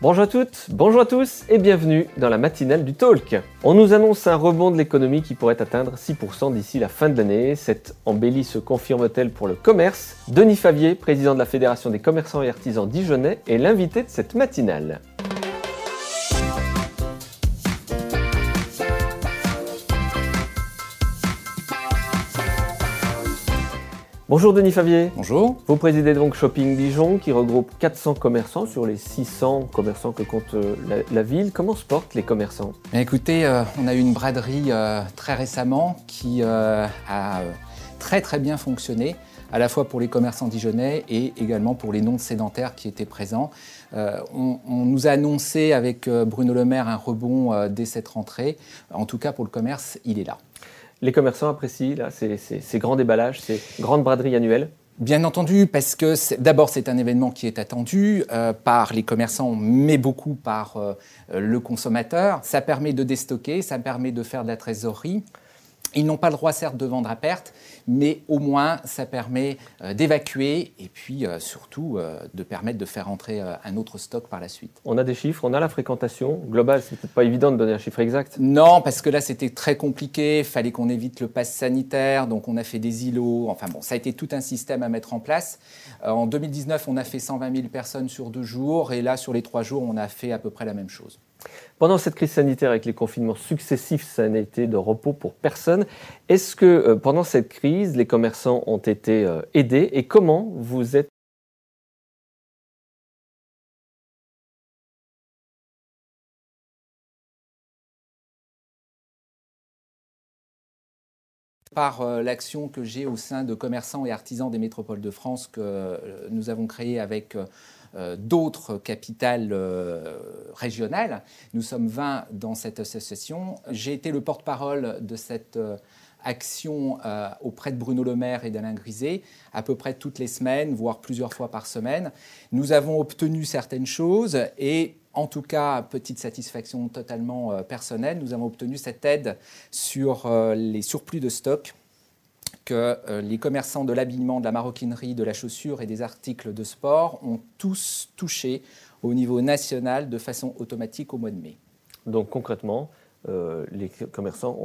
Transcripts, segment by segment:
Bonjour à toutes, bonjour à tous et bienvenue dans la matinale du Talk. On nous annonce un rebond de l'économie qui pourrait atteindre 6% d'ici la fin de l'année. Cette embellie se confirme-t-elle pour le commerce? Denis Favier, président de la Fédération des commerçants et artisans dijonnais, est l'invité de cette matinale. Bonjour Denis Favier. Bonjour. Vous présidez donc Shopping Dijon qui regroupe 400 commerçants sur les 600 commerçants que compte euh, la, ville. Comment se portent les commerçants? Écoutez, euh, on a eu une braderie euh, très récemment qui a très très bien fonctionné à la fois pour les commerçants dijonnais et également pour les non-sédentaires qui étaient présents. on, nous a annoncé avec Bruno Le Maire un rebond dès cette rentrée. En tout cas, pour le commerce, il est là les commerçants apprécient là, ces, grands déballages, ces grandes braderies annuelles Bien entendu, parce que d'abord c'est un événement qui est attendu euh, par les commerçants, mais beaucoup par euh, le consommateur. Ça permet de déstocker, ça permet de faire de la trésorerie. Ils n'ont pas le droit, certes, de vendre à perte, mais au moins, ça permet euh, d'évacuer et puis euh, surtout euh, de permettre de faire entrer un autre stock par la suite. On a des chiffres, on a la fréquentation globale. C'est peut-être pas évident de donner un chiffre exact. Non, parce que là, c'était très compliqué. Il fallait qu'on évite le pass sanitaire, donc on a fait des îlots. Enfin bon, ça a été tout un système à mettre en place. en 2019, on a fait 120 000 personnes sur deux jours, et là, sur les trois jours, on a fait à peu près la même chose. Pendant cette crise sanitaire avec les confinements successifs, ça n'a été de repos pour personne. Est-ce que euh, pendant cette crise, les commerçants ont été euh, aidés et comment vous êtes par euh, l'action que j'ai au sein de commerçants et artisans des métropoles de France que nous avons créée avec d'autres capitales euh, régionales. Nous sommes 20 dans cette association. J'ai été le porte-parole de cette euh, action auprès de Bruno Le Maire et d'Alain Griset, à peu près toutes les semaines, voire plusieurs fois par semaine. Nous avons obtenu certaines choses et en tout cas, petite satisfaction totalement personnelle, nous avons obtenu cette aide sur les surplus de stock que euh, les commerçants de l'habillement, de la maroquinerie, de la chaussure et des articles de sport ont tous touché au niveau national de façon automatique au mois de mai. Donc concrètement, euh, les commerçants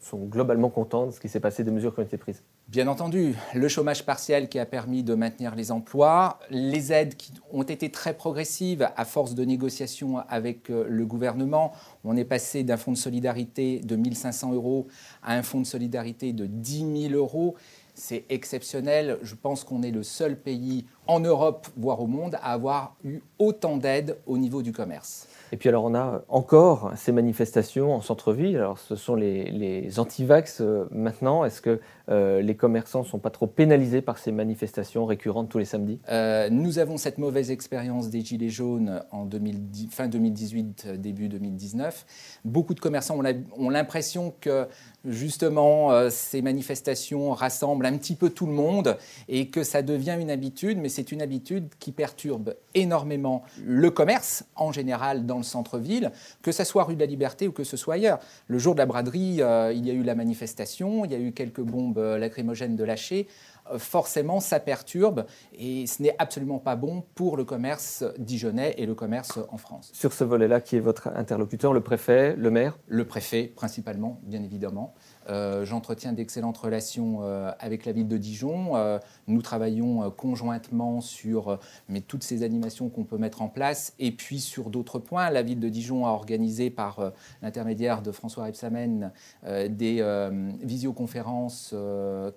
sont globalement contents de ce qui s'est passé, des mesures qui ont été prises Bien entendu, le chômage partiel qui a permis de maintenir les emplois, les aides qui ont été très progressives à force de négociations avec euh, le gouvernement. On est passé d'un fonds de solidarité de 1500 euros à un fonds de solidarité de 10 000 euros. C'est exceptionnel. Je pense qu'on est le seul pays en Europe, voire au monde, à avoir eu autant d'aides au niveau du commerce. Et puis alors on a encore ces manifestations en centre-ville. Alors ce sont les, les anti-vax euh, maintenant. Est-ce que euh, les commerçants ne sont pas trop pénalisés par ces manifestations récurrentes tous les samedis? Euh, Nous avons cette mauvaise expérience des Gilets jaunes en 2010, fin 2018, début 2019. Beaucoup de commerçants ont l'impression que justement ces manifestations rassemblent un petit peu tout le monde et que ça devient une habitude, mais c'est une habitude qui perturbe énormément le commerce en général dans le centre-ville, que ce soit rue de la Liberté ou que ce soit ailleurs. Le jour de la braderie, euh, il y a eu la manifestation, il y a eu quelques bombes euh, lacrymogènes de lâcher. Forcément, ça perturbe et ce n'est absolument pas bon pour le commerce dijonnais et le commerce en France. Sur ce volet-là, qui est votre interlocuteur, le préfet, le maire? Le préfet, principalement, bien évidemment. Euh, j'entretiens d'excellentes relations euh, avec la ville de Dijon. Euh, nous travaillons conjointement sur mais, toutes ces animations qu'on peut mettre en place. Et puis sur d'autres points, la ville de Dijon a organisé par l'intermédiaire de François Rebsamen des visioconférences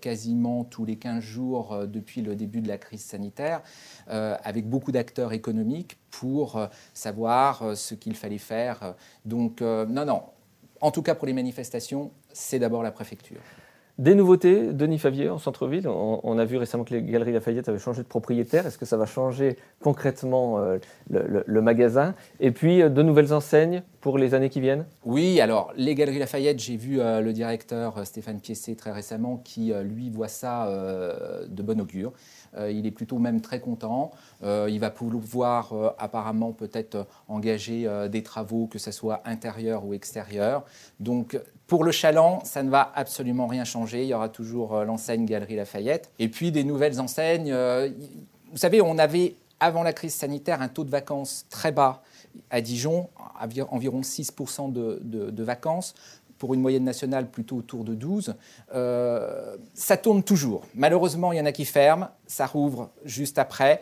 quasiment tous les 15 jours depuis le début de la crise sanitaire, avec beaucoup d'acteurs économiques pour savoir ce qu'il fallait faire. Donc non, non, en tout cas pour les manifestations, c'est d'abord la préfecture. Des nouveautés, Denis Favier, en centre-ville. On, a vu récemment que les Galeries Lafayette avaient changé de propriétaire. Est-ce que ça va changer concrètement euh, le, magasin? Et puis, euh, de nouvelles enseignes pour les années qui viennent? Oui, alors les Galeries Lafayette, j'ai vu euh, le directeur Stéphane Piessé très récemment qui, lui, voit ça de bon augure. il est plutôt même très content. il va pouvoir apparemment peut-être engager des travaux, que ce soit intérieur ou extérieur. Donc pour le Chaland, ça ne va absolument rien changer. Il y aura toujours euh, l'enseigne Galerie Lafayette. Et puis des nouvelles enseignes. Euh, vous savez, on avait, avant la crise sanitaire, un taux de vacances très bas À Dijon, environ 6% de, vacances pour une moyenne nationale plutôt autour de 12. Euh, ça tourne toujours. Malheureusement, il y en a qui ferment, ça rouvre juste après.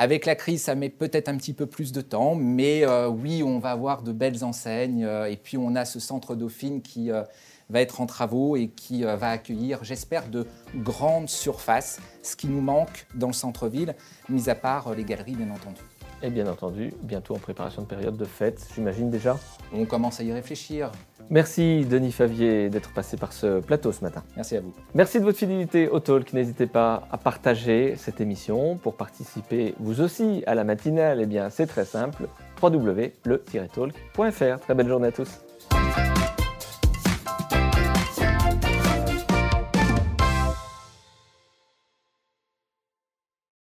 Avec la crise, ça met peut-être un petit peu plus de temps, mais euh, oui, on va avoir de belles enseignes. Euh, et puis, on a ce centre Dauphine qui va être en travaux et qui va accueillir, j'espère, de grandes surfaces, ce qui nous manque dans le centre-ville, mis à part les galeries, bien entendu. Et bien entendu, bientôt en préparation de période de fête, j'imagine déjà? On commence à y réfléchir. Merci Denis Favier d'être passé par ce plateau ce matin. Merci à vous. Merci de votre fidélité au Talk. N'hésitez pas à partager cette émission. Pour participer vous aussi à la matinale, eh bien c'est très simple www.le-talk.fr. Très belle journée à tous.